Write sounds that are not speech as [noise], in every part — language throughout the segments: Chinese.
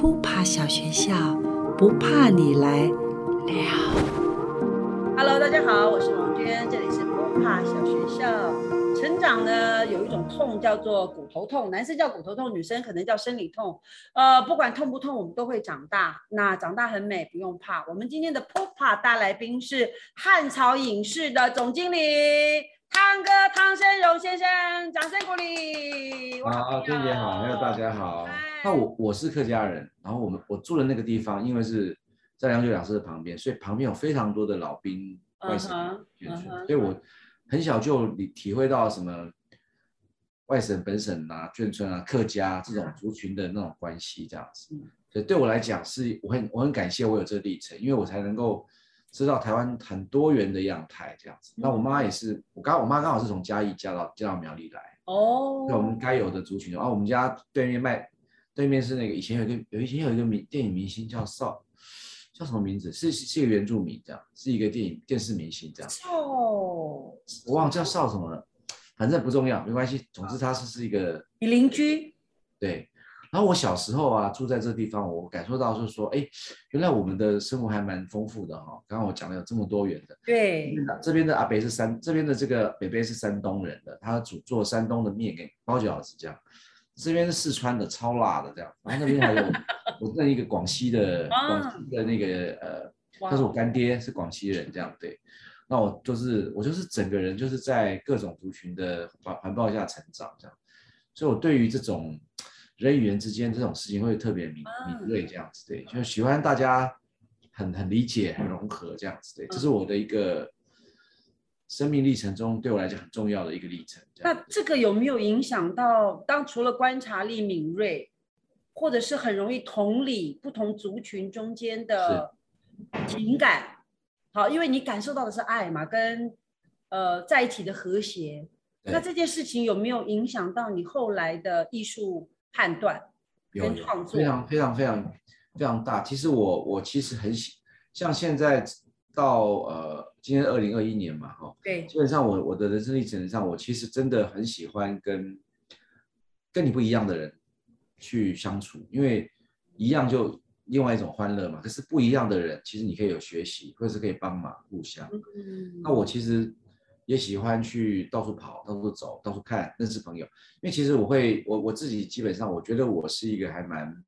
扑爬小学校，不怕你来了。Hello，大家好，我是王娟，这里是不怕小学校。成长呢，有一种痛叫做骨头痛，男生叫骨头痛，女生可能叫生理痛。呃，不管痛不痛，我们都会长大。那长大很美，不用怕。我们今天的 Popa 大来宾是汉朝影视的总经理汤哥汤生荣先生，掌声鼓励。哇好，娟姐好，还有大家好嗨。那我我是客家人，然后我们我住的那个地方，因为是在梁九两市的旁边，所以旁边有非常多的老兵外省眷村所以我很小就体体会到什么外省本省啊、眷村啊、客家这种族群的那种关系，这样子嗯。所以对我来讲是，我很我很感谢我有这个历程，因为我才能够知道台湾很多元的样态这样子。那我妈也是，我刚我妈刚好是从嘉义嫁到嫁到苗栗来。哦，那我们该有的族群。然后我们家对面卖，对面是那个以前有一个有以前有一个明电影明星叫邵，叫什么名字？是是是一个原住民这样，是一个电影电视明星这样，邵，我忘了叫邵什么了，反正不重要，没关系。总之他是是一个你邻居对。然后我小时候啊住在这地方，我感受到就是说，哎，原来我们的生活还蛮丰富的哈、刚刚我讲了有这么多元的，这对这边的阿北是山，这边的这个北北是山东人的，他煮做山东的面给包饺子这样。这边是四川的，超辣的这样。[laughs] 然后那边还有我认一个广西的，啊。广西的那个呃，他是我干爹，是广西人这样对。那我就是我就是整个人就是在各种族群的环环抱下成长这样，所以我对于这种人与人之间这种事情会特别敏啊。敏锐这样子对，就喜欢大家很很理解、很融合这样子对，这是我的一个生命历程中对我来讲很重要的一个历程。这那这个有没有影响到当除了观察力敏锐，或者是很容易同理不同族群中间的情感？好，因为你感受到的是爱嘛，跟呃在一起的和谐。那这件事情有没有影响到你后来的艺术判断跟创作？非常非常非常非常大。其实我我其实很喜，像现在到呃今天二零二一年嘛哈，对基本上我我的人生历程上，我其实真的很喜欢跟跟你不一样的人去相处，因为一样就另外一种欢乐嘛。可是不一样的人，其实你可以有学习，或者是可以帮忙互相。嗯那我其实也喜欢去到处跑、到处走、到处看、认识朋友，因为其实我会，我我自己基本上，我觉得我是一个还蛮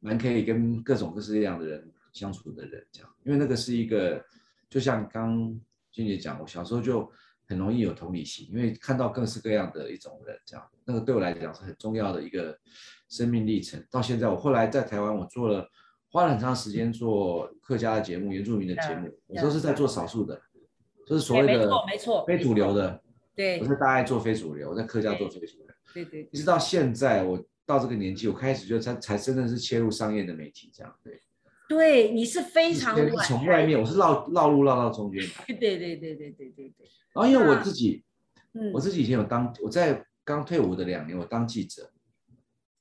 蛮可以跟各种各式各样的人相处的人，这样，因为那个是一个，就像刚君姐讲，我小时候就很容易有同理心，因为看到各式各样的一种人，这样，那个对我来讲是很重要的一个生命历程。到现在，我后来在台湾，我做了。花了很长时间做客家的节目、原住民的节目，我都是在做少数的，就是所谓的没错没错非主流的。对我是大爱做非主流，我在客家做非主流。对对一直到现在，我到这个年纪，我开始就才才真的是切入商业的媒体，这样对。对，你是非常晚从外面，我是绕绕路绕到中间来。对对对对对对对对，然后因为我自己，嗯，我自己以前有当我在刚退伍的两年，我当记者。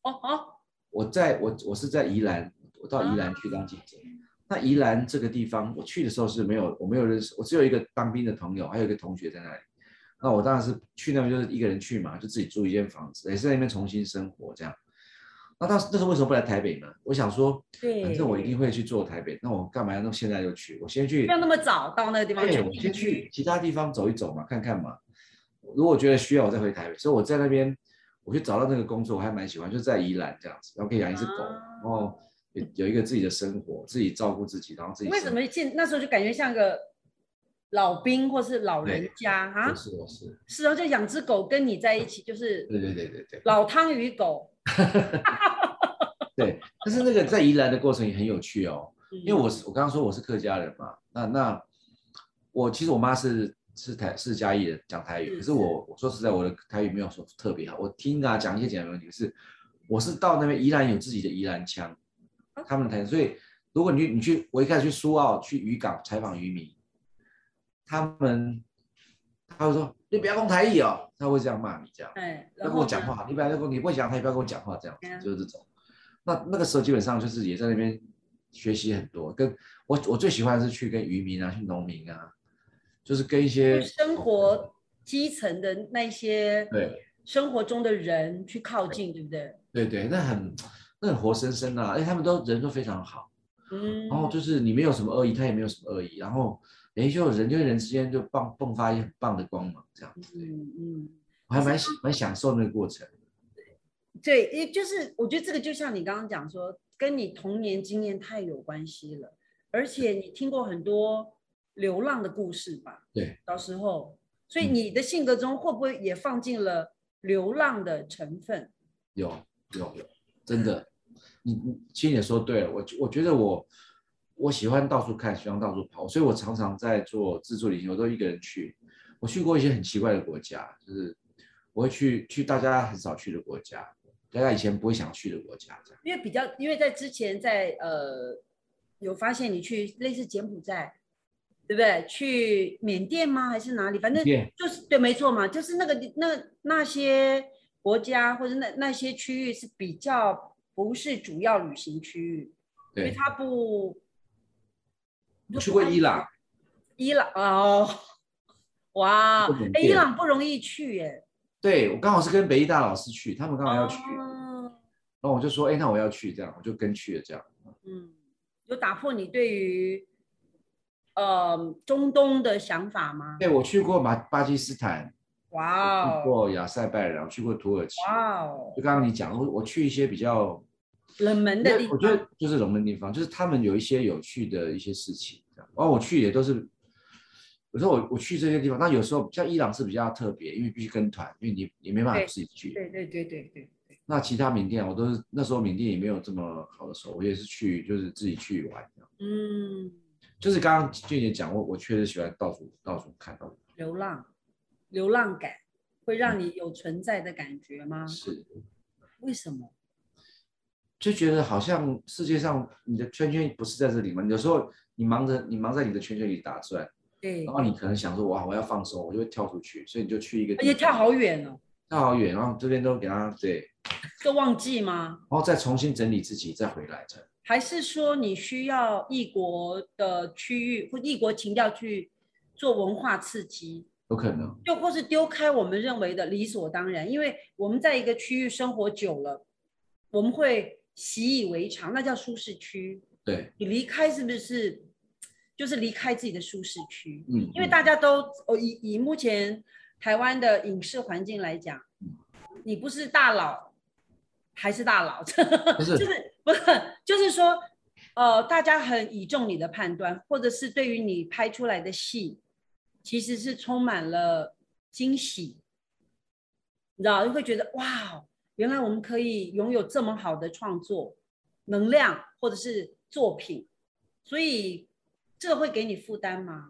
哦哦，我在我我是在宜兰，我到宜兰去当记者。那宜兰这个地方，我去的时候是没有，我没有认识，我只有一个当兵的朋友，还有一个同学在那里。那我当然是去那边就是一个人去嘛，就自己租一间房子，也是在那边重新生活这样。那当时那时候为什么不来台北呢？我想说，对，反正我一定会去做台北，那我干嘛要那现在就去？我先去，不要那么早到那个地方去对，我先去其他地方走一走嘛，看看嘛。如果觉得需要，我再回台北。所以我在那边，我去找到那个工作，我还蛮喜欢，就在宜兰这样子，然后可以养一只狗，啊然后有有一个自己的生活，自己照顾自己，然后自己为什么现那时候就感觉像个老兵或是老人家啊？是是是，是哦，就养只狗跟你在一起，就是对对对对对老汤与狗。[laughs] [laughs] 对。但是那个在宜兰的过程也很有趣哦，因为嗯我是我刚刚说我是客家人嘛，那那我其实我妈是是台是嘉义人，讲台语，可是我我说实在我的台语没有说特别好，我听啊讲一些简单的问题，可是我是到那边宜兰有自己的宜兰腔，他们的台语，所以如果你你去我一开始去苏澳去渔港采访渔民，他们他会说你不要讲台语哦，他会这样骂你这样。哎，要然后跟我讲话，你不要跟我，你不会讲他也，不要跟我讲话，这样就是这种。那那个时候基本上就是也在那边学习很多，跟我我最喜欢的是去跟渔民啊，去农民啊，就是跟一些生活基层的那些对生活中的人去靠近，对不对？对对，那很那很活生生的、啊，哎，他们都人都非常好，嗯，然后就是你没有什么恶意，他也没有什么恶意，然后哎，就人跟人之间就迸迸发一些很棒的光芒，这样子，对嗯嗯，我还蛮喜蛮享受那个过程。对，也就是我觉得这个就像你刚刚讲说，跟你童年经验太有关系了，而且你听过很多流浪的故事吧？对，到时候，所以嗯你的性格中会不会也放进了流浪的成分？有有有，真的，你你其实也说对了，我我觉得我我喜欢到处看，喜欢到处跑，所以我常常在做自助旅行，我都一个人去。我去过一些很奇怪的国家，就是我会去去大家很少去的国家，大家以前不会想去的国家，这样。因为比较，因为在之前在呃有发现你去类似柬埔寨，对不对？去缅甸吗？还是哪里？反正就是对，没错嘛，就是那个那那些国家或者那那些区域是比较不是主要旅行区域，因为对，它不。我去过伊朗，伊朗哦，[laughs] 哇，哎，伊朗不容易去耶，对我刚好是跟北医大老师去，他们刚好要去，哦然后我就说，哎，那我要去，这样我就跟去了，这样。嗯，有打破你对于呃中东的想法吗？对，我去过巴巴基斯坦，哇哦，去过亚塞拜然，我去过土耳其。哇哦，就刚刚你讲，我我去一些比较冷门的地方我觉得，就是冷门地方，就是他们有一些有趣的一些事情。这样然后我去也都是，有时候我我去这些地方，那有时候像伊朗是比较特别，因为必须跟团，因为你你没办法自己去。对对对对对对，那其他缅甸我都是那时候缅甸也没有这么好的时候，我也是去就是自己去玩。嗯，就是刚刚俊姐讲，过我确实喜欢到处到处看到处流浪，流浪感会让你有存在的感觉吗？是，为什么？就觉得好像世界上你的圈圈不是在这里吗？有时候你忙着你忙在你的圈圈里打转，对然，后你可能想说哇我要放松，我就会跳出去，所以你就去一个而且跳好远哦，跳好远，然后这边都给他对，都忘记吗？然后再重新整理自己，再回来这样。还是说你需要异国的区域或异国情调去做文化刺激，有可能，又或是丢开我们认为的理所当然？因为我们在一个区域生活久了，我们会习以为常，那叫舒适区。对，你离开是不是就是离开自己的舒适区？嗯，因为嗯。大家都哦以以目前台湾的影视环境来讲，你不是大佬还是大佬，[laughs] 不是。就是不是就是说，呃，大家很倚重你的判断，或者是对于你拍出来的戏，其实是充满了惊喜，你知道，就会觉得哇，原来我们可以拥有这么好的创作能量或者是作品，所以这个会给你负担吗？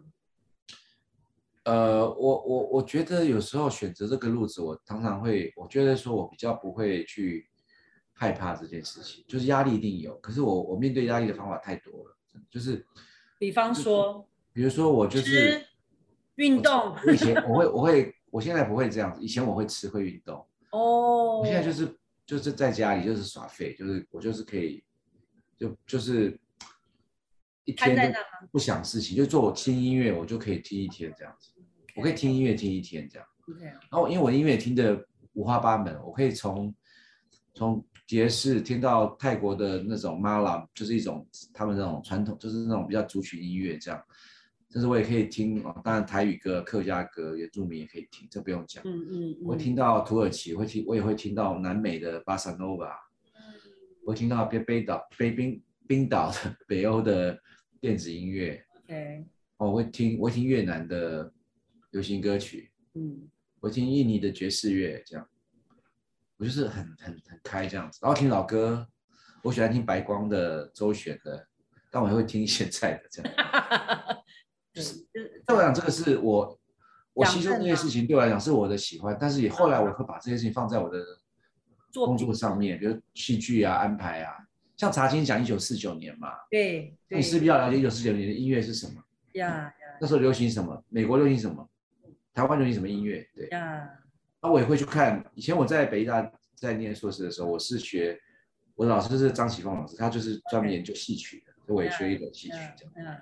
呃，我我我觉得有时候选择这个路子，我常常会，我觉得说我比较不会去害怕这件事情，就是压力一定有，可是我我面对压力的方法太多了，就是比方说比如说我就是吃、运动我以前我会我会我现在不会这样子，以前我会吃会运动，哦，我现在就是就是在家里就是耍废，就是我就是可以就就是一天都不想事情，就做我听音乐，我就可以听一天这样子，我可以听音乐听一天这样。然后因为我音乐听的五花八门，我可以从从爵士听到泰国的那种马拉，就是一种他们那种传统，就是那种比较族群音乐这样。但是我也可以听哦，当然台语歌、客家歌、原住民也可以听，这不用讲。嗯嗯，我会听到土耳其，会听，我也会听到南美的巴萨诺瓦，我会听到北北岛、北冰冰岛的 [laughs] 北欧的电子音乐，OK，哦，我会听，我会听越南的流行歌曲，嗯。我听印尼的爵士乐，这样，我就是很很很开这样子，然后听老歌，我喜欢听白光的、周璇的，但我也会听现在的这样。[laughs] 对，就是对我来讲，这个是我我吸收这些事情对我来讲是我的喜欢，但是也后来我会把这些事情放在我的工作上面，比如戏剧啊、安排啊，像茶经讲一九四九年嘛，对对你势必要了解一九四九年的音乐是什么，呀呀那时候流行什么，美国流行什么，台湾流行什么音乐，对。呀，那我也会去看。以前我在北医大在念硕士的时候，我是学我的老师是张启峰老师，他就是专门研究戏曲的，所以我也学一点戏曲，这样嗯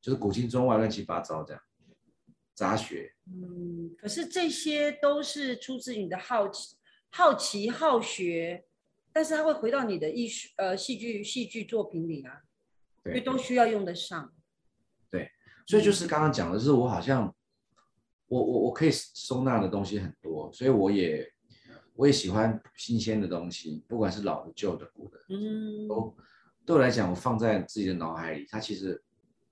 就是古今中外乱七八糟这样杂学。嗯，可是这些都是出自于你的好奇、好奇、好学，但是它会回到你的艺术呃戏剧戏剧作品里啊，因为对，都需要用得上。对所以就是刚刚讲的是，我好像我我我可以收纳的东西很多，所以我也我也喜欢新鲜的东西，不管是老的、旧的、古的，嗯，都对我来讲，我放在自己的脑海里，它其实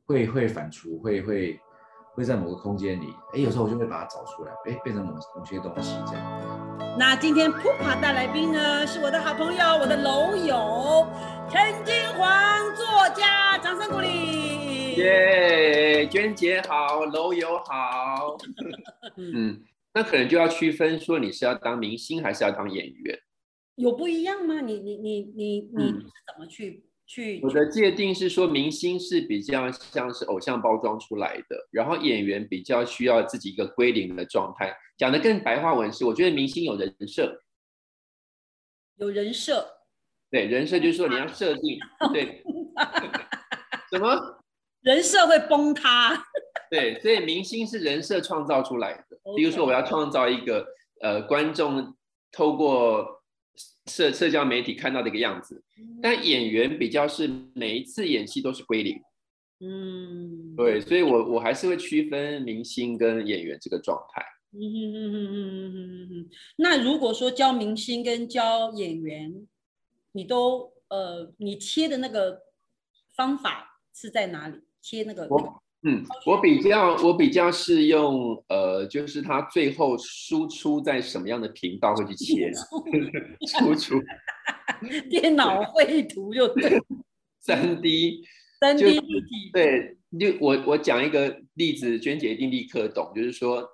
会会反刍，会会会在某个空间里，哎，有时候我就会把它找出来，哎，变成某某些东西这样。那今天普帕大来宾呢，是我的好朋友，我的楼友陈金黄作家，掌声鼓励。耶，娟姐好，楼友好。嗯，[laughs] 嗯，那可能就要区分说你是要当明星还是要当演员。有不一样吗？你你你你你嗯是怎么去去？我的界定是说，明星是比较像是偶像包装出来的，然后演员比较需要自己一个归零的状态。讲的更白话文是，我觉得明星有人设，有人设，对，人设就是说你要设定，[laughs] 对，什么？[laughs] 人设会崩塌。对，所以明星是人设创造出来的。比如说，我要创造一个呃观众透过社社交媒体看到的一个样子，但演员比较是每一次演戏都是归零。嗯，对，所以我我还是会区分明星跟演员这个状态。嗯哼哼哼哼哼哼哼。那如果说教明星跟教演员，你都呃，你切的那个方法是在哪里？切那个那个我嗯，我比较我比较是用呃，就是它最后输出在什么样的频道会去切输出 [laughs] 电脑绘图就对，[laughs] 三 D。三 D 立体。对，就我我讲一个例子，娟姐一定立刻懂，就是说，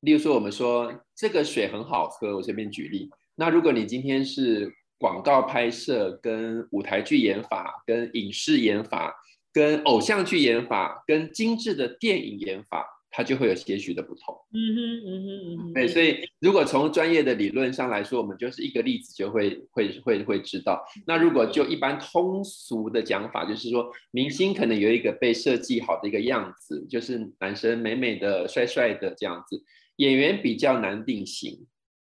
例如说我们说这个水很好喝，我随便举例。那如果你今天是广告拍摄、跟舞台剧演法、跟影视演法、跟偶像剧演法、跟精致的电影演法，它就会有些许的不同。嗯哼嗯哼嗯哼。对，所以如果从专业的理论上来说，我们就是一个例子就会会会会知道。那如果就一般通俗的讲法，就是说明星可能有一个被设计好的一个样子，就是男生美美的、帅帅的这样子。演员比较难定型，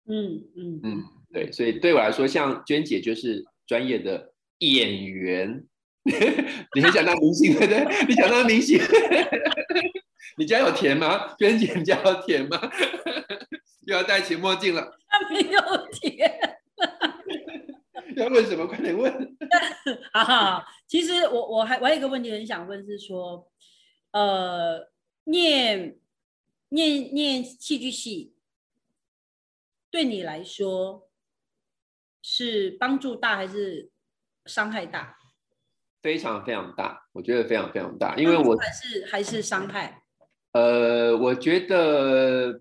嗯嗯嗯，对，所以对我来说，像娟姐就是专业的演员。[laughs] 你很想当明星对不对？[laughs] 你想当明星？[laughs] 你家有田吗？娟姐，你家有田吗？又要戴起墨镜了，他没有田。要问什么？快点问。哈哈，其实我我还我还有一个问题很想问，是说，呃，念念念戏剧系，对你来说是帮助大还是伤害大？非常非常大，我觉得非常非常大，因为我还是还是伤害？呃，我觉得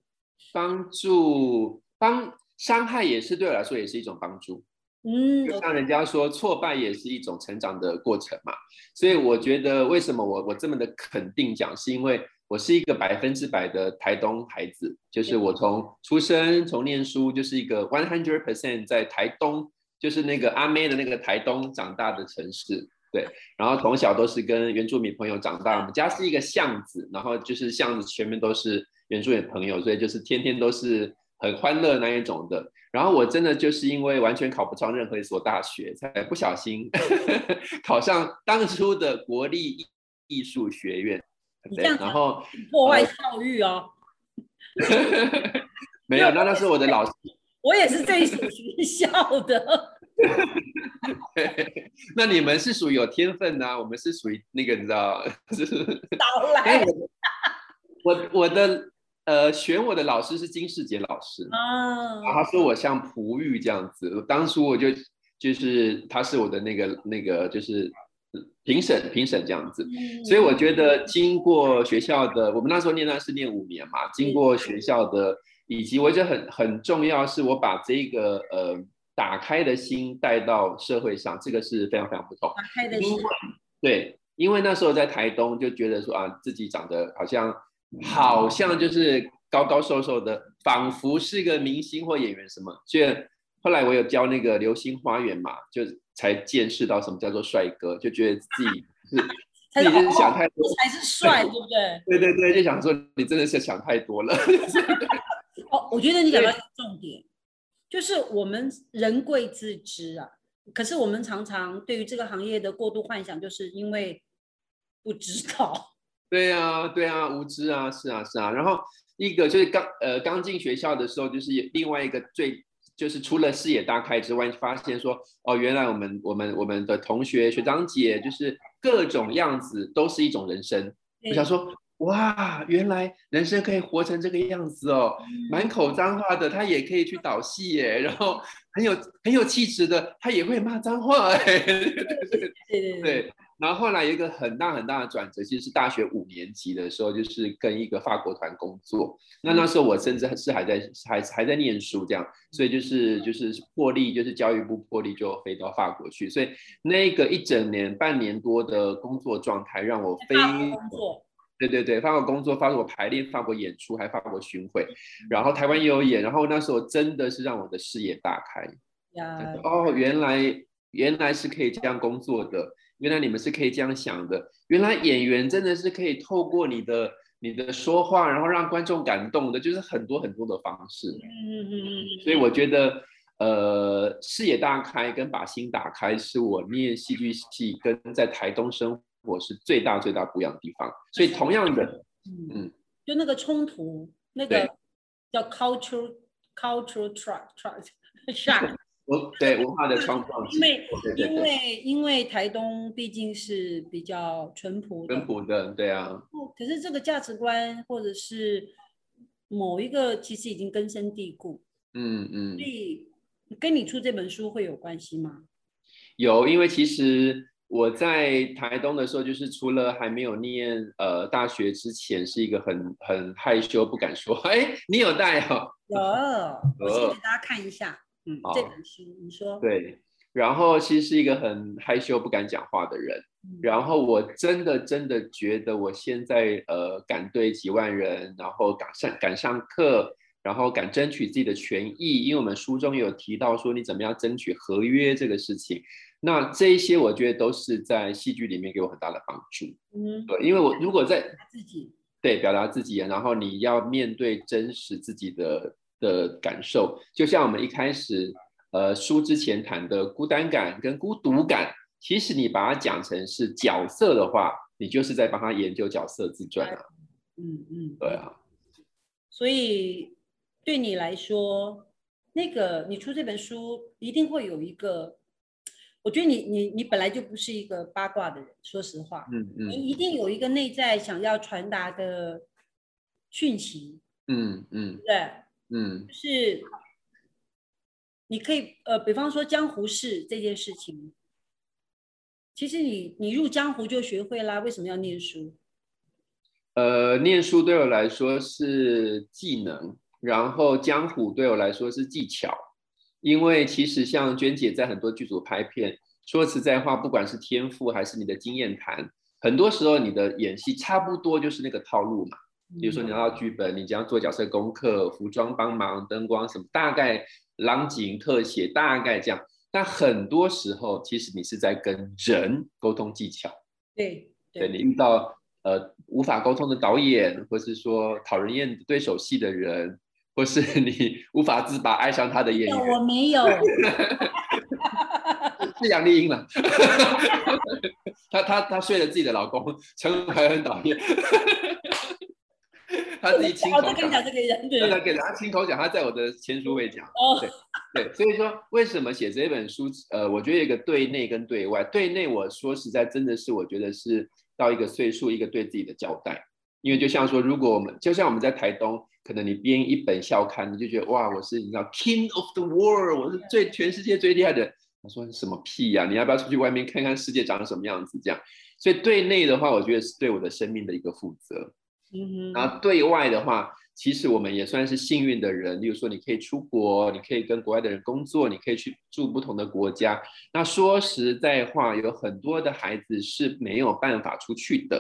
帮助帮伤害也是对我来说也是一种帮助。嗯，就像人家说，挫败也是一种成长的过程嘛。所以我觉得，为什么我我这么的肯定讲，是因为我是一个百分之百的台东孩子，就是我从出生从念书就是一个 one hundred percent 在台东，就是那个阿妹的那个台东长大的城市。对，然后从小都是跟原住民朋友长大，我们家是一个巷子，然后就是巷子前面都是原住民朋友，所以就是天天都是很欢乐那一种的。然后我真的就是因为完全考不上任何一所大学，才不小心 [laughs] 考上当初的国立艺术学院。对，你这样然后破坏教育哦。[laughs] 没有，那那是我的老师。我也是这一所学校的。[laughs] 那你们是属于有天分呐、啊，我们是属于那个你知道，[laughs] 我我的呃选我的老师是金世杰老师，嗯。然后他说我像璞玉这样子，当初我就就是他是我的那个那个就是评审评审这样子，嗯。所以我觉得经过学校的，我们那时候念那是念五年嘛，经过学校的，以及我觉得很很重要，是我把这个呃打开的心带到社会上，这个是非常非常不同。打开的心对，因为那时候在台东就觉得说啊，自己长得好像好像就是高高瘦瘦的，仿佛是个明星或演员什么。所以后来我有教那个《流星花园》嘛，就才见识到什么叫做帅哥，就觉得自己是 [laughs] 才自己就是想太多。这才是帅，对不对？对对对，就想说你真的是想太多了。[laughs] 哦，我觉得你讲到重点，就是我们人贵自知啊。可是我们常常对于这个行业的过度幻想，就是因为不知道。[laughs] 对啊，对啊，无知啊，是啊，是啊。然后一个就是刚呃刚进学校的时候，就是另外一个最就是除了视野大开之外，发现说哦，原来我们我们我们的同学学长姐就是各种样子都是一种人生。我想说。哇，原来人生可以活成这个样子哦！满口脏话的他也可以去导戏耶，然后很有很有气质的他也会骂脏话 [laughs] 哎，对对对对。然后后来有一个很大很大的转折，其实是大学五年级的时候，就是跟一个法国团工作。那那时候我甚至是还在还还在念书这样，所以就是就是破例，就是教育部破例就飞到法国去。所以那个一整年半年多的工作状态，让我非工作。对对对，法国工作，法国排练，法国演出，还法国巡回，然后台湾也有演，然后那时候真的是让我的视野大开。哦，原来原来是可以这样工作的，原来你们是可以这样想的，原来演员真的是可以透过你的你的说话，然后让观众感动的，就是很多很多的方式。嗯嗯嗯。所以我觉得，呃，视野大开跟把心打开，是我念戏剧系跟在台东生。我是最大最大不一样的地方，所以同样的，嗯，就那个冲突，那个叫 cultural cultural [laughs] shock shock，我对文化的冲撞，因为因为因为台东毕竟是比较淳朴淳朴的，对啊，可是这个价值观或者是某一个其实已经根深蒂固，嗯嗯，所。以跟你出这本书会有关系吗？有，因为其实。我在台东的时候，就是除了还没有念呃大学之前，是一个很很害羞不敢说。[laughs] 哎，你有带哦？有，我先给大家看一下。嗯，这本书你说。对，然后其实是一个很害羞不敢讲话的人。然后我真的真的觉得，我现在呃敢对几万人，然后敢上敢上课，然后敢争取自己的权益。因为我们书中有提到说，你怎么样争取合约这个事情。那这一些，我觉得都是在戏剧里面给我很大的帮助。嗯，对，因为我如果在自己对表达自己，然后你要面对真实自己的的感受，就像我们一开始呃书之前谈的孤单感跟孤独感，其实你把它讲成是角色的话，你就是在帮他研究角色自传啊。嗯嗯，对啊。所以对你来说，那个你出这本书一定会有一个。我觉得你你你本来就不是一个八卦的人，说实话，嗯嗯，你一定有一个内在想要传达的讯息，嗯嗯，对，嗯，就是你可以呃，比方说江湖事这件事情，其实你你入江湖就学会啦，为什么要念书？呃，念书对我来说是技能，然后江湖对我来说是技巧。因为其实像娟姐在很多剧组拍片，说实在话，不管是天赋还是你的经验谈，很多时候你的演戏差不多就是那个套路嘛。比如说你拿到剧本，你将做角色功课、服装帮忙、灯光什么，大概朗景特写大概这样。但很多时候，其实你是在跟人沟通技巧。对，对你遇到呃无法沟通的导演，或是说讨人厌对手戏的人。或是 [laughs] 你无法自拔爱上他的演员，我没有，[laughs] 是杨丽英了。她她她睡了自己的老公，陈怀恩导演，他自己亲口讲这个人，对，给他亲口讲，他在我的签书会讲，对对，所以说为什么写这本书？呃，我觉得一个对内跟对外，对内我说实在真的是我觉得是到一个岁数一个对自己的交代。因为就像说，如果我们就像我们在台东，可能你编一本校刊，你就觉得哇，我是你知道 King of the World，我是最全世界最厉害的。我说什么屁呀？你要不要出去外面看看世界长什么样子？这样，所以对内的话，我觉得是对我的生命的一个负责。嗯哼。然后对外的话，其实我们也算是幸运的人。例如说，你可以出国，你可以跟国外的人工作，你可以去住不同的国家。那说实在话，有很多的孩子是没有办法出去的。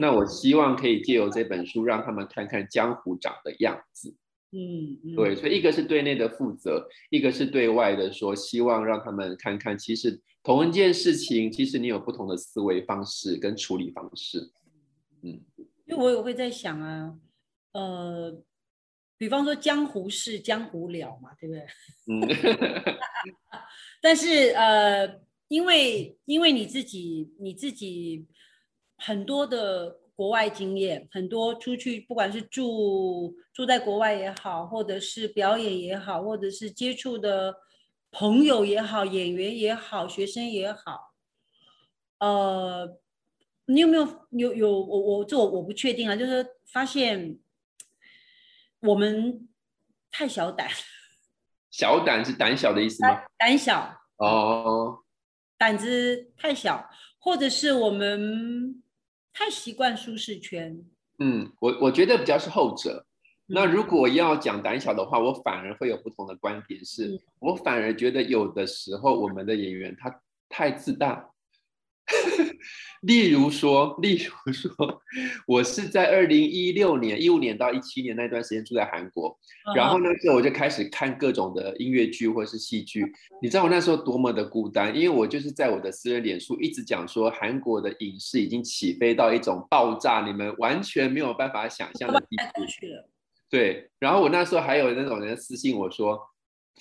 那我希望可以借由这本书，让他们看看江湖长的样子。嗯，对，所以一个是对内的负责，一个是对外的说，希望让他们看看，其实同一件事情，其实你有不同的思维方式跟处理方式。嗯，因为我也会在想啊，呃，比方说江湖事，江湖了嘛，对不对？[laughs] 嗯，[laughs] 但是呃，因为因为你自己你自己很多的国外经验，很多出去不管是住住在国外也好，或者是表演也好，或者是接触的朋友也好，演员也好，学生也好，呃，你有没有有有我我这我我不确定啊，就是发现我们太小胆，小胆是胆小的意思吗？[laughs] 胆小。哦，胆子太小，或者是我们太习惯舒适圈。嗯，我我觉得比较是后者。那嗯如果要讲胆小的话，我反而会有不同的观点是，嗯我反而觉得有的时候我们的演员他太自大。[laughs] 例如说，[laughs] 例如说，我是在二零一六年、一五年到一七年那段时间住在韩国，然后嗯那时候我就开始看各种的音乐剧或者是戏剧。你知道我那时候多么的孤单，因为我就是在我的私人脸书一直讲说，韩国的影视已经起飞到一种爆炸，你们完全没有办法想象的地步。对，然后我那时候还有那种人私信我说，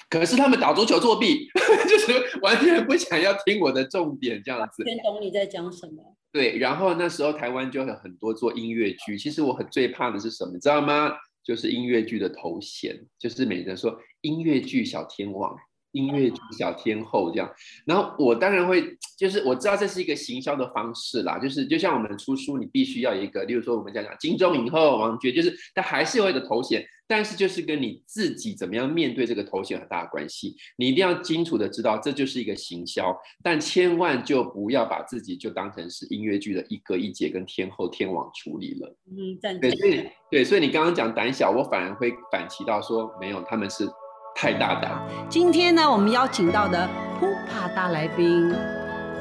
可是他们打足球作弊，[laughs] 就是完全不想要听我的重点这样子。全懂你在讲什么。对，然后那时候台湾就有很多做音乐剧，其实我很最怕的是什么，你知道吗？就是音乐剧的头衔，就是每人说音乐剧小天王、音乐剧小天后这样。然后我当然会，就是我知道这是一个行销的方式啦，就是就像我们出书，你必须要一个，例如说我们讲讲金钟影后、王爵，就是它还是有一个头衔，但是就是跟你自己怎么样面对这个头衔很大的关系。你一定要清楚的知道，这就是一个行销，但千万就不要把自己就当成是音乐剧的一哥一姐跟天后天王处理了。嗯，赞对，成。所以对，所以你刚刚讲胆小，我反而会反其道说，没有，他们是太大胆。今天呢，我们邀请到的扑帕大来宾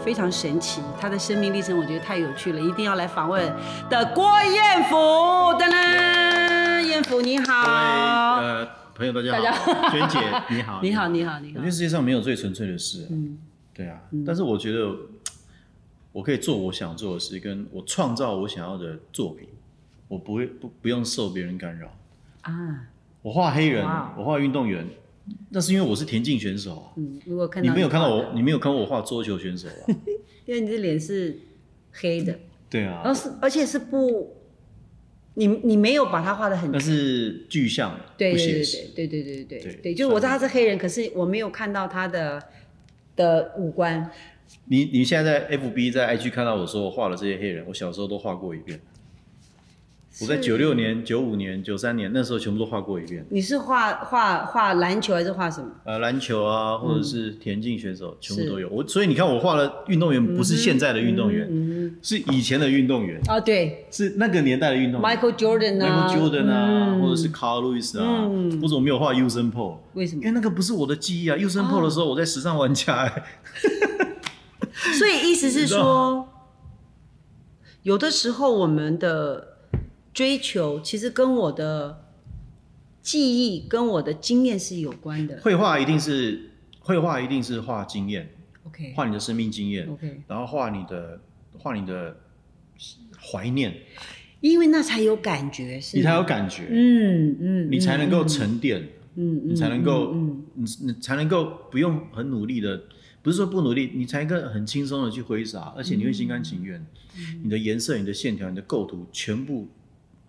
非常神奇，他的生命历程我觉得太有趣了，一定要来访问的郭彦甫，噔噔，朋友大家好，[laughs] 娟姐 [laughs] 你好，你好，。你好，你好我觉得，世界上没有最纯粹的事、啊，嗯。对啊嗯，但是我觉得我可以做我想做的事，跟我创造我想要的作品，我不会不不用受别人干扰。啊，我画黑人，我画运动员，那是因为我是田径选手啊。嗯，如果看到你没有看到我，你没有看过我画桌球选手啊？[laughs] 因为你的脸是黑的，对啊，然后是而且是不，你你没有把他画的很那是具象，对对对对对对对对，就是我知道他是黑人，可是我没有看到他的的五官。你你现在在 FB 在 IG 看到我说我画了这些黑人，我小时候都画过一遍。我在是九六年、九五年、九三年那时候全部都画过一遍。你是画画画篮球还是画什么？呃，篮球啊，或者是田径选手，全部都有。我所以你看，我画的运动员不是现在的运动员，嗯嗯是以前的运动员，啊哦，对是那个年代的运动员。，Michael Jordan 啊 Michael Jordan 啊，嗯或者是 Carl Lewis 啊，嗯或者我没有画 Usain Paul，为什么因为？那个不是我的记忆啊。Usain Paul 的时候，我在时尚玩家、欸，所以意思是 [laughs] 说，有的时候我们的追求其实跟我的记忆、跟我的经验是有关的。绘画一定是绘画一定是画经验，OK 画你的生命经验，OK，然后画你的画你的怀念，因为那才有感觉，是你才有感觉，嗯嗯，你才能够嗯沉淀。嗯，嗯你才能够，嗯你你才能够不用很努力的，不是说不努力，你才能够很轻松的去挥洒，而且你会心甘情愿。嗯你的颜色、你的线条、你的构图，全部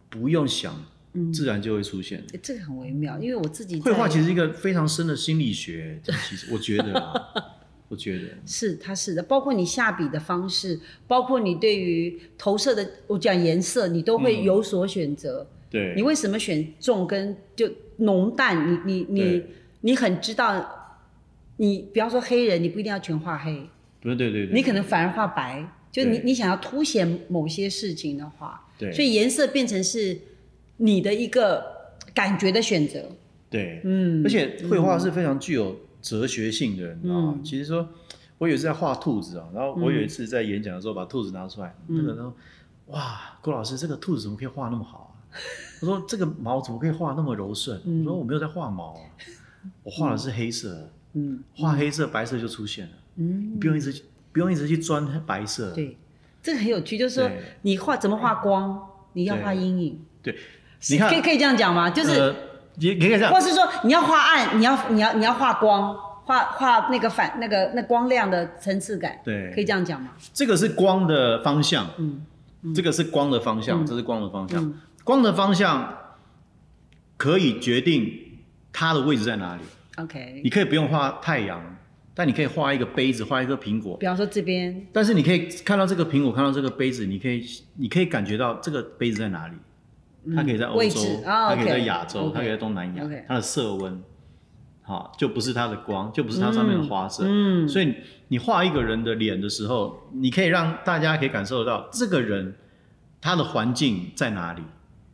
不用想，嗯自然就会出现。欸这个很微妙，因为我自己绘画其实是一个非常深的心理学，这其实 [laughs] 我觉得啊，我觉得是它是的，包括你下笔的方式，包括你对于投射的，我讲颜色，你都会嗯有所选择。对。你为什么选重跟就浓淡？你你你你很知道，你比方说黑人，你不一定要全画黑，对对对对，你可能反而画白。就你你想要凸显某些事情的话，对。所以颜色变成是你的一个感觉的选择。对，嗯，而且绘画是非常具有哲学性的，你知道吗？嗯。其实说，我有一次在画兔子啊，然后我有一次在演讲的时候把兔子拿出来，嗯。那个人说：“哇，郭老师，这个兔子怎么可以画那么好啊？” [laughs] 我说：“这个毛怎么可以画那么柔顺？”嗯。我说：“我没有在画毛啊，我画的是黑色，嗯。画黑色白色就出现了，嗯。你不用一直不用一直去钻白色。”对，这个很有趣，就是说你画怎么画光，你要画阴影。对，你看可以可以这样讲吗？就是、呃也也可以这样或，是说你要画暗，你要你要你要画光，画画那个反那个那光亮的层次感，对可以这样讲吗？这个是光的方向，嗯这个是光的方向，嗯这是光的方向。嗯光的方向可以决定它的位置在哪里。，OK 你。可以不用画太阳，但你可以画一个杯子，画一个苹果。比方说这边，但是你可以看到这个苹果，看到这个杯子，你可以你可以感觉到这个杯子在哪里。它可以在欧洲，它可以在亚洲它可以在东南亚它的色温，好，就不是它的光，就不是它上面的花色。嗯，所以你画一个人的脸的时候，你可以让大家可以感受得到这个人他的环境在哪里，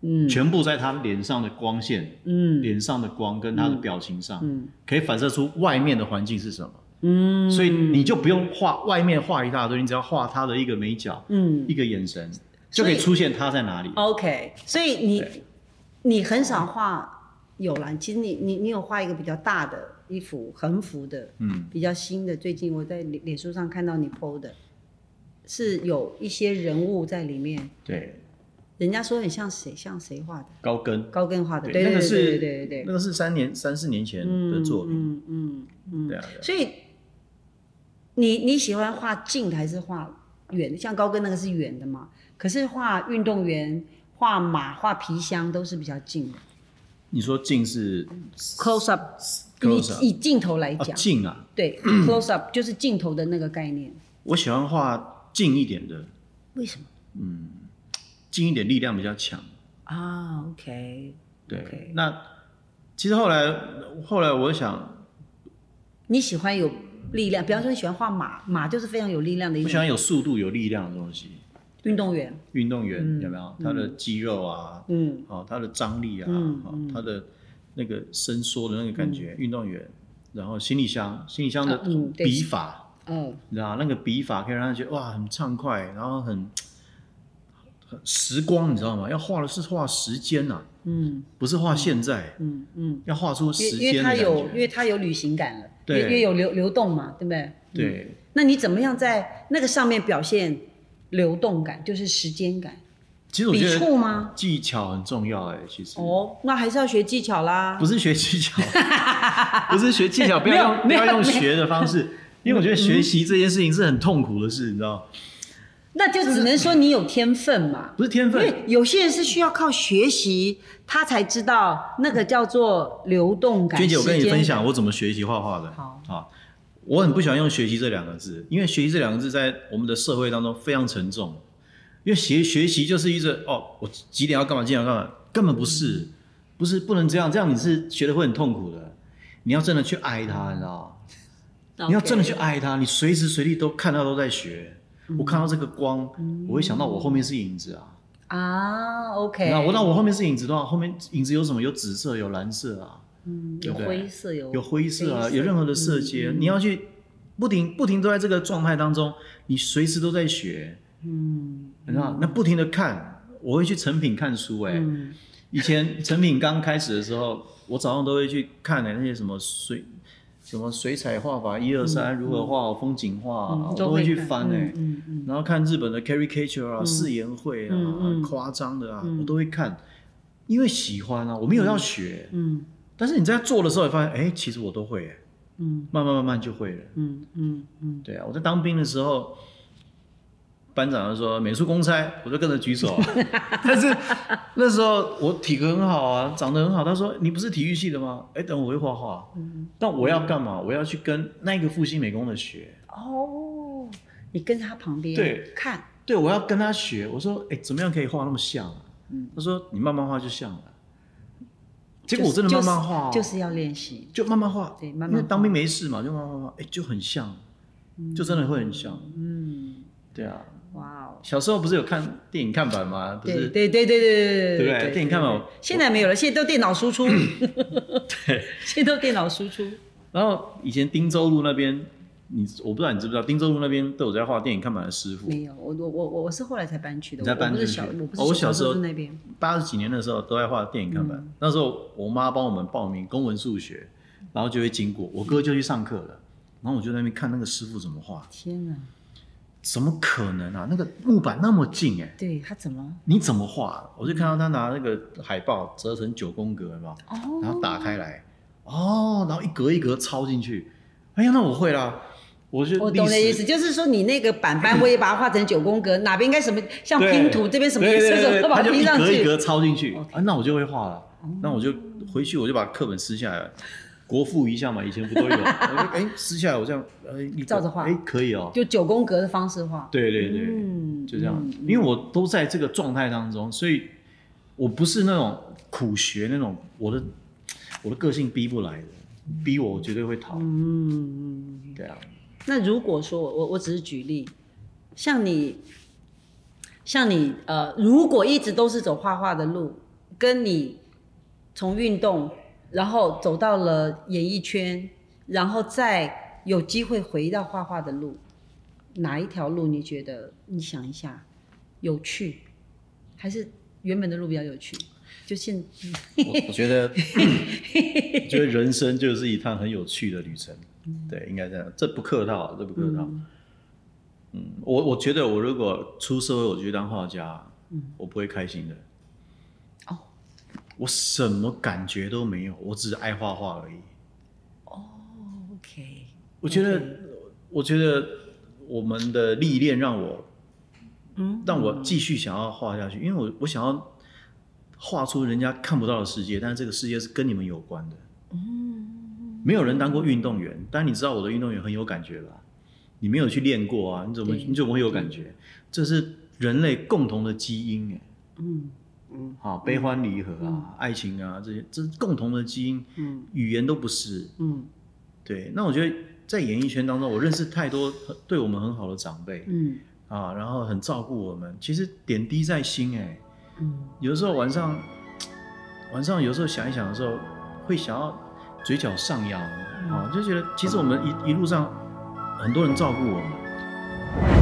嗯全部在他脸上的光线、嗯脸上的光跟他的表情上，嗯可以反射出外面的环境是什么。嗯，所以你就不用画外面画一大堆，你只要画他的一个眉角、嗯。一个眼神，就可以出现他在哪里。OK，所以你你很少画有啦，其实你你你有画一个比较大的一幅横幅的，嗯，比较新的，最近我在脸脸书上看到你 PO 的，是有一些人物在里面，对，人家说很像谁像谁画的，高跟，高跟画的，对对对那个是对对对对那个是三年三四年前的作品。嗯嗯嗯。对啊，对啊。所以你你喜欢画近的还是画远的？像高跟那个是远的嘛，可是画运动员、画马、画皮箱都是比较近的你说近是，close up。up 以以镜头来啊讲，近啊，对 [clears throat] close up 就是镜头的那个概念。我喜欢画近一点的，为什么嗯近一点力量比较强。啊？OK，对那其实后来后来我想，你喜欢有力量，比方说你喜欢画马，马就是非常有力量的我喜欢有速度、有力量的东西。运动员。运动员、嗯有没有？他的肌肉啊，嗯哦，他的张力啊，嗯哦，他的那个伸缩的那个感觉，运动员。然后行李箱，行李箱的啊嗯对笔法，嗯你知道那个笔法可以让他觉得哇很畅快，然后很很时光，你知道吗？要画的是画时间呐、嗯不是画现在，嗯嗯，要画出因时为因为它间的感有，因为觉。它有旅行感了，对因为因为有流流动嘛，对不对？嗯。对，那你怎么样在那个上面表现流动感，就是时间感？笔其实我觉得触吗？技巧很重要哎，其实。哦，那还是要学技巧啦。不是学技巧，[laughs] 不是学技巧，不要用不没有要用没有学的方式，因为我觉得学习这件事情是很痛苦的事，你知道，那就只能说你有天分嘛。不是天分，因为有些人是需要靠学习，他才知道那个叫做流动感。娟姐，我跟你分享我怎么学习画画的。好啊，我很不喜欢用学习这两个字，因为学习这两个字在我们的社会当中非常沉重。因为学学习就是一直哦，我几点要干嘛，几点要干嘛，根本不是，不是不能这样，这样你是学的会很痛苦的。你要真的去爱他，你知道吗？你要真的去爱它，你随时随地都看到都在学。嗯我看到这个光，我会想到我后面是影子啊。啊，OK。那我那我后面是影子的话，后面影子有什么？有紫色，有蓝色啊，嗯有灰色，有有灰色啊，黑有任何的色阶，嗯你要去不停不停都在这个状态当中，你随时都在学，嗯你知道？那不停的看，我会去成品看书、哎、嗯以前成品刚开始的时候，我早上都会去看的、那些什么水。什么水彩画法一二三如何画好风景画、我都会去翻哎、然后看日本的 caricature 啊、誓言会啊、嗯嗯。夸张的啊，嗯。我都会看，因为喜欢啊，我没有要学，嗯。但是你在做的时候，你发现，哎，其实我都会，哎，嗯。慢慢慢慢就会了。嗯嗯嗯。对啊，我在当兵的时候，班长就说美术公差，我就跟着举手啊。[laughs] 但是那时候我体格很好啊，长得很好。他说你不是体育系的吗？哎，等我会画画。嗯。但我要干嘛？我要去跟那个复兴美工的学。哦，你跟着他旁边对看，对，我要跟他学。我说，哎，怎么样可以画那么像啊？嗯他说你慢慢画就像了。结果我真的慢慢画、哦就是就是要练习。就慢慢画，对慢慢因为当兵没事嘛，就慢慢画，哎，就很像，就真的会很像。嗯，对啊。小时候不是有看电影看板吗？不对是，对对对对对对电影看嘛对现在没有了，现在都电脑输出。[laughs] 对，[laughs] 现在都电脑输出。然后以前汀州路那边，你我不知道你知不知道，汀州路那边都有在画电影看板的师傅，没有，我我我我我是后来才搬去的。你才搬我不是进去小，我不是哦我小时候那边。八十几年的时候都在画电影看板。嗯那时候我妈帮我们报名公文数学，然后就会经过，我哥就去上课了，然后我就在那边看那个师傅怎么画。天哪！怎么可能啊？那个木板那么近哎、对他怎么？你怎么画？我就看到他拿那个海报折成九宫格，有没有？哦，然后打开来，哦，然后一格一格抄进去。哎呀，那我会啦，我就我懂的意思，就是说你那个板板，我也把它画成九宫格，[laughs] 哪边应该什么，像拼图这边什么对颜色都把它拼上去。一格一格抄进去啊，那我就会画了。那我就回去我就把课本撕下来，国父一下嘛，以前不都有？[laughs] 哎，撕下来我这样，哎，一照着画哎，可以哦。就九宫格的方式画。对对对，嗯就这样嗯。因为我都在这个状态当中，所以我不是那种苦学那种，我的我的个性逼不来的，逼我我绝对会逃。嗯，对啊，那如果说我我只是举例，像你，像你呃，如果一直都是走画画的路，跟你从运动，然后走到了演艺圈，然后再有机会回到画画的路，哪一条路你觉得你想一下有趣，还是原本的路比较有趣？就现我我觉得，[laughs] 我觉得人生就是一趟很有趣的旅程。对，应该这样，这不客套，这不客套。嗯，我我觉得我如果出社会，我去当画家，我不会开心的。哦，我什么感觉都没有，我只是爱画画而已。OK，我觉得，我觉得我们的历练让我，嗯让我继续想要画下去，因为我我想要画出人家看不到的世界，但是这个世界是跟你们有关的。嗯，没有人当过运动员，但你知道我的运动员很有感觉吧？你没有去练过啊，你怎么你怎么会有感觉？这是人类共同的基因哎，嗯嗯。好，悲欢离合啊，爱情啊，这些这共同的基因，嗯。语言都不是。嗯。对，那我觉得在演艺圈当中，我认识太多对我们很好的长辈嗯。啊，然后很照顾我们，其实点滴在心哎。嗯。有的时候晚上，晚上有时候想一想的时候，会想要嘴角上扬啊，就觉得其实我们一一路上很多人照顾我们。